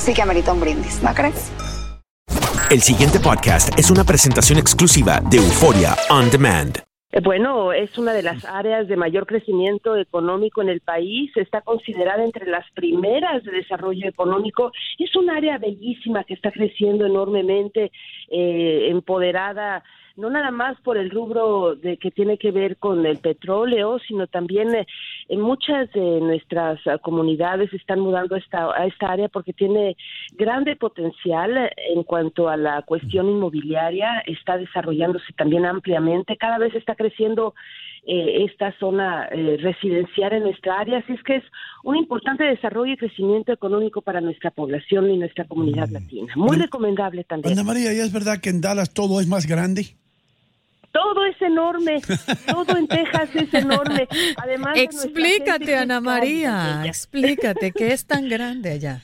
sí que amerita un brindis, ¿no crees? El siguiente podcast es una presentación exclusiva de Euforia On Demand. Eh, Bueno, es una de las áreas de mayor crecimiento económico en el país. Está considerada entre las primeras de desarrollo económico. Es un área bellísima que está creciendo enormemente, eh, empoderada no nada más por el rubro de que tiene que ver con el petróleo, sino también eh, en muchas de nuestras ah, comunidades están mudando a esta, a esta área porque tiene grande potencial eh, en cuanto a la cuestión inmobiliaria, está desarrollándose también ampliamente, cada vez está creciendo eh, esta zona eh, residencial en nuestra área, así es que es un importante desarrollo y crecimiento económico para nuestra población y nuestra comunidad latina. Muy recomendable también. Ana María, ¿ya es verdad que en Dallas todo es más grande? Todo es enorme, todo en Texas es enorme. Además, Explícate, Ana María, explícate, ¿qué es tan grande allá?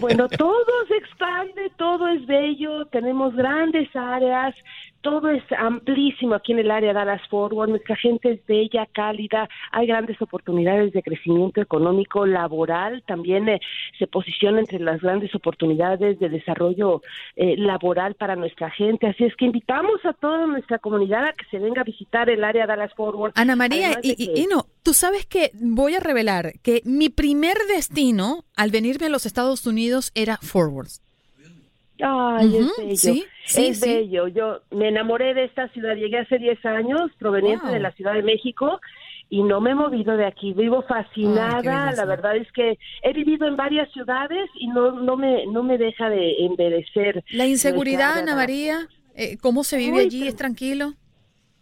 Bueno, todo se expande, todo es bello, tenemos grandes áreas, todo es amplísimo aquí en el área Dallas Forward, nuestra gente es bella, cálida, hay grandes oportunidades de crecimiento económico, laboral, también eh, se posiciona entre las grandes oportunidades de desarrollo eh, laboral para nuestra gente, así es que invitamos a toda nuestra comunidad a que se venga a visitar el área Dallas Forward. Ana María, de y, y no, tú sabes que voy a revelar que mi primer destino al venirme a los Estados Unidos era Forward. Ay, es bello. sí, sí, es sí. bello. Yo me enamoré de esta ciudad. Llegué hace 10 años, proveniente Wow. de la Ciudad de México, y no me he movido de aquí. Vivo fascinada. la verdad es que he vivido en varias ciudades y no, no, me, no me deja de envejecer. La inseguridad, Ana. María, eh, ¿cómo se vive allí? ¿Es tranquilo?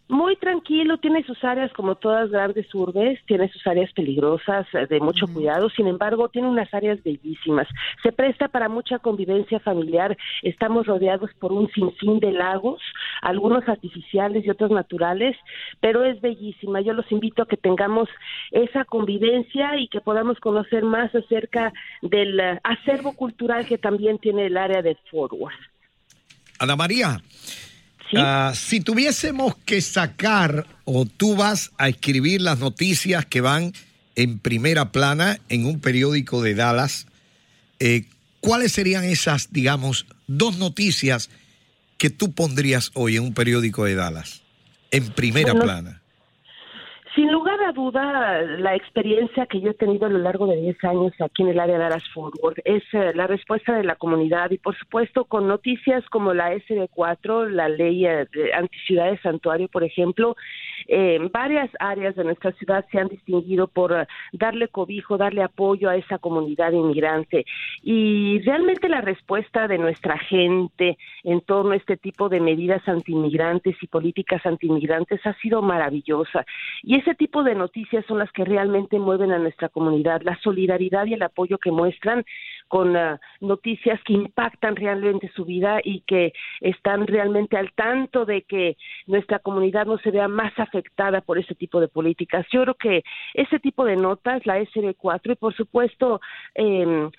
Muy tranquilo, tiene sus áreas como todas grandes urbes, tiene sus áreas peligrosas eh, de mucho cuidado, sin embargo, tiene unas áreas bellísimas. Se presta para mucha convivencia familiar, estamos rodeados por un sinfín de lagos, algunos artificiales y otros naturales, pero es bellísima. Yo los invito a que tengamos esa convivencia y que podamos conocer más acerca del eh, acervo cultural que también tiene el área de Forward. Ana María, Sí. ah, si tuviésemos que sacar o tú vas a escribir las noticias que van en primera plana en un periódico de Dallas, eh, ¿cuáles serían esas, digamos, dos noticias que tú pondrías hoy en un periódico de Dallas? En primera Bueno, plana. Sin lugar a duda, la experiencia que yo he tenido a lo largo de 10 años aquí en el área de Dallas Forward es eh, la respuesta de la comunidad y, por supuesto, con noticias como la SB4, la ley eh, de anticiudad de santuario, por ejemplo, eh, varias áreas de nuestra ciudad se han distinguido por eh, darle cobijo, darle apoyo a esa comunidad inmigrante. Y realmente la respuesta de nuestra gente en torno a este tipo de medidas antiinmigrantes y políticas antiinmigrantes ha sido maravillosa. Y ese tipo de noticias son las que realmente mueven a nuestra comunidad, la solidaridad y el apoyo que muestran con ah, noticias que impactan realmente su vida y que están realmente al tanto de que nuestra comunidad no se vea más afectada por ese tipo de políticas. Yo creo que ese tipo de notas, la SB4 y por supuesto el-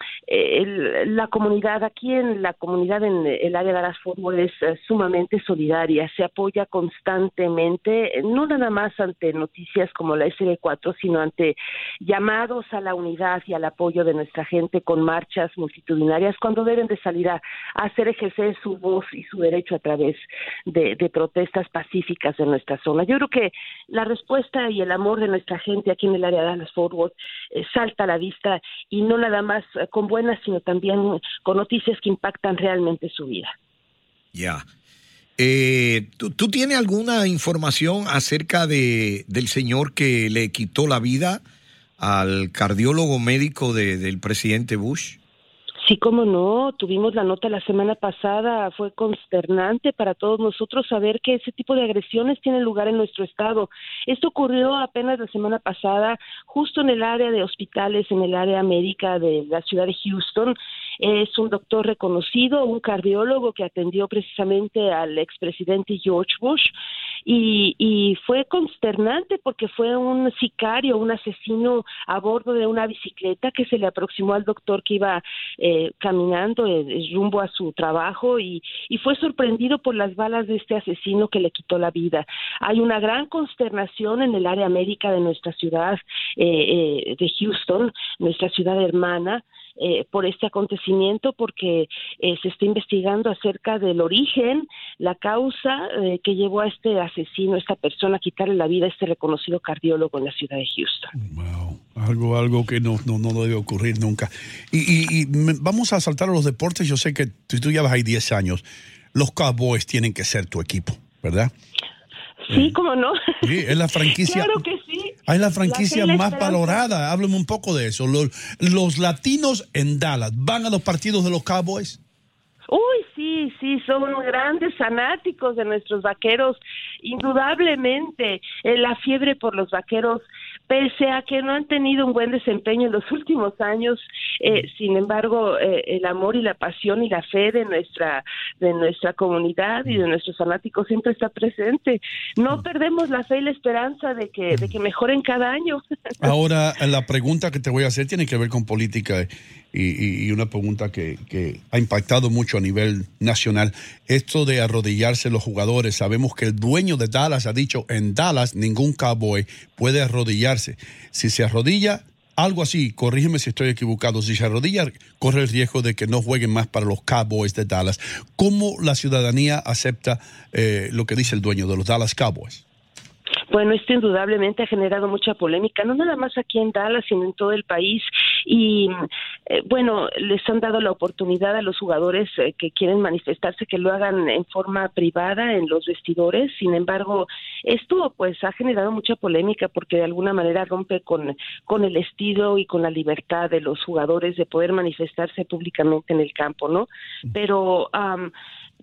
la comunidad aquí en la comunidad en el área de las Fútbol es eh, sumamente solidaria, se apoya constantemente, no nada más ante noticias como la SB4, sino ante llamados a la unidad y al apoyo de nuestra gente con marchas multitudinarias cuando deben de salir a, hacer ejercer su voz y su derecho a través de, protestas pacíficas en nuestra zona. Yo creo que la respuesta y el amor de nuestra gente aquí en el área de Dallas Fort eh, salta a la vista y no nada más eh, con buenas, sino también con noticias que impactan realmente su vida. Ya. Eh, ¿tú, tienes alguna información acerca de, del señor que le quitó la vida al cardiólogo médico del presidente Bush? Sí, cómo no, tuvimos la nota la semana pasada, fue consternante para todos nosotros saber que ese tipo de agresiones tienen lugar en nuestro estado. Esto ocurrió apenas la semana pasada, justo en el área de hospitales, en el área médica de la ciudad de Houston. Es un doctor reconocido, un cardiólogo que atendió precisamente al expresidente George Bush y, y fue consternante porque fue un sicario, un asesino a bordo de una bicicleta que se le aproximó al doctor que iba eh, caminando eh, rumbo a su trabajo y, y fue sorprendido por las balas de este asesino que le quitó la vida. Hay una gran consternación en el área médica de nuestra ciudad eh, de Houston, nuestra ciudad hermana, eh, por este acontecimiento porque eh, se está investigando acerca del origen, la causa eh, que llevó a este asesino, esta persona quitarle la vida a este reconocido cardiólogo en la ciudad de Houston. Wow, algo, algo que no, no, no debe ocurrir nunca. Y, y, vamos a saltar a los deportes. Yo sé que tú, tú llevas ahí 10 años. Los Cowboys tienen que ser tu equipo, ¿verdad? Sí, cómo no. Sí, es la franquicia. claro que sí. Es la franquicia más valorada. Háblame un poco de eso. Los, los, latinos en Dallas, ¿van a los partidos de los Cowboys? Uy, sí, sí, son grandes fanáticos de nuestros vaqueros. Indudablemente, eh, la fiebre por los vaqueros pese a que no han tenido un buen desempeño en los últimos años, eh, sin embargo, eh, el amor y la pasión y la fe de nuestra de nuestra comunidad y de nuestros fanáticos siempre está presente. No perdemos la fe y la esperanza de que de que mejoren cada año. Ahora, la pregunta que te voy a hacer tiene que ver con política y, una pregunta que, que, ha impactado mucho a nivel nacional. Esto de arrodillarse los jugadores, sabemos que el dueño de Dallas ha dicho en Dallas ningún cowboy puede arrodillarse. Si se arrodilla, algo así, corrígeme si estoy equivocado, si se arrodilla, corre el riesgo de que no jueguen más para los Cowboys de Dallas. ¿Cómo la ciudadanía acepta eh, lo que dice el dueño de los Dallas Cowboys? Bueno, esto indudablemente ha generado mucha polémica, no nada más aquí en Dallas, sino en todo el país. Y eh, bueno, les han dado la oportunidad a los jugadores eh, que quieren manifestarse que lo hagan en forma privada en los vestidores. Sin embargo, esto pues ha generado mucha polémica porque de alguna manera rompe con, con el estilo y con la libertad de los jugadores de poder manifestarse públicamente en el campo, ¿no? Pero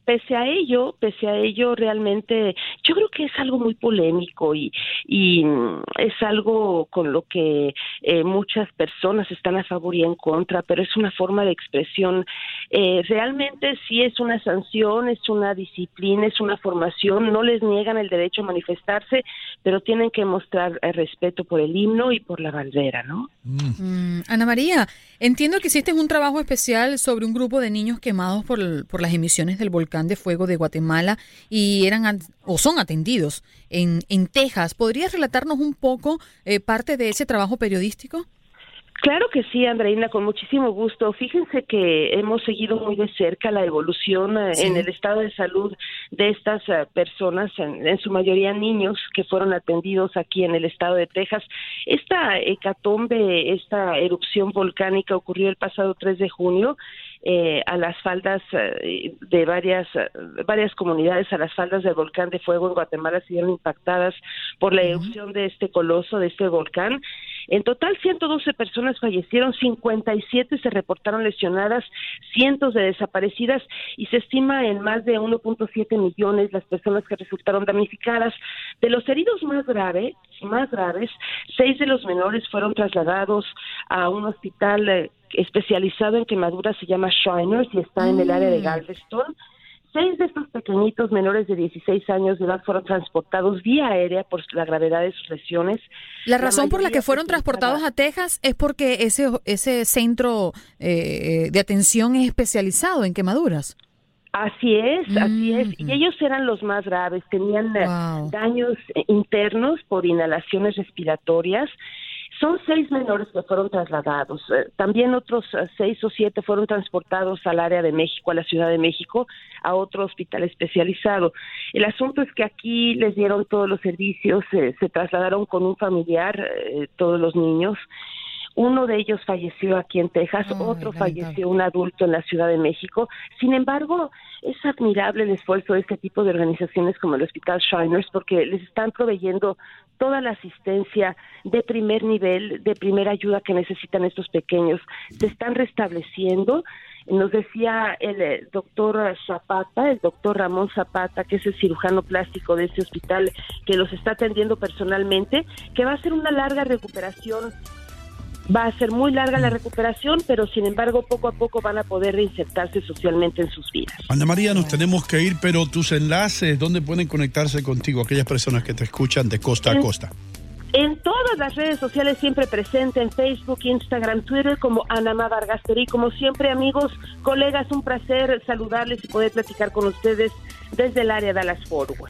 pese a ello, pese a ello, realmente yo creo que es algo muy polémico y, y mm, es algo con lo que eh, muchas personas están a favor y en contra, pero es una forma de expresión. Eh, realmente sí es una sanción, es una disciplina, es una formación, no les niegan el derecho a manifestarse, pero tienen que mostrar el respeto por el himno y por la bandera, ¿no? Mm, Ana María, entiendo que hiciste un trabajo especial sobre un grupo de niños quemados por, por las emisiones del volcán de Fuego de Guatemala y eran o son atendidos en, en Texas. ¿Podrías relatarnos un poco eh, parte de ese trabajo periodístico? Claro que sí, Andreina, con muchísimo gusto. Fíjense que hemos seguido muy de cerca la evolución eh, en el estado de salud de estas eh, personas, en, su mayoría niños que fueron atendidos aquí en el estado de Texas. Esta hecatombe, esta erupción volcánica ocurrió el pasado 3 de junio eh, a las faldas eh, de varias varias comunidades a las faldas del volcán de fuego en Guatemala se vieron impactadas por la erupción de este coloso de este volcán. En total 112 personas fallecieron 57 se reportaron lesionadas cientos de desaparecidas y se estima en más de 1.7 millones las personas que resultaron damnificadas. De los heridos más graves más graves seis de los menores fueron trasladados a un hospital eh, especializado en quemaduras se llama Shriners y está en el área de mm. Galveston. Seis de estos pequeñitos menores de 16 años de edad fueron transportados vía aérea por la gravedad de sus lesiones. La razón por la que fueron transportados a Texas es porque ese, ese centro eh, de atención es especializado en quemaduras. Así es, así es. Y mm. ellos eran los más graves, tenían eh, daños internos por inhalaciones respiratorias Son seis menores que fueron trasladados. Eh, también otros eh, seis o siete fueron transportados al área de México, a la Ciudad de México, a otro hospital especializado. El asunto es que aquí les dieron todos los servicios, eh, se trasladaron con un familiar, todos los niños. Uno de ellos falleció aquí en Texas, otro falleció un adulto en la Ciudad de México. Sin embargo, es admirable el esfuerzo de este tipo de organizaciones como el Hospital Shriners porque les están proveyendo toda la asistencia de primer nivel, de primera ayuda que necesitan estos pequeños. Se están restableciendo. Nos decía el eh, doctor Zapata, el doctor Ramón Zapata, que es el cirujano plástico de ese hospital, que los está atendiendo personalmente, que va a ser una larga recuperación Va a ser muy larga la recuperación, pero sin embargo poco a poco van a poder reinsertarse socialmente en sus vidas. Ana María, nos tenemos que ir, pero tus enlaces, ¿dónde pueden conectarse contigo aquellas personas que te escuchan de costa a costa? En todas las redes sociales siempre presente, en Facebook, Instagram, Twitter, como Anamá Vargasterí. Como siempre, amigos, colegas, un placer saludarles y poder platicar con ustedes desde el área de Dallas Forward.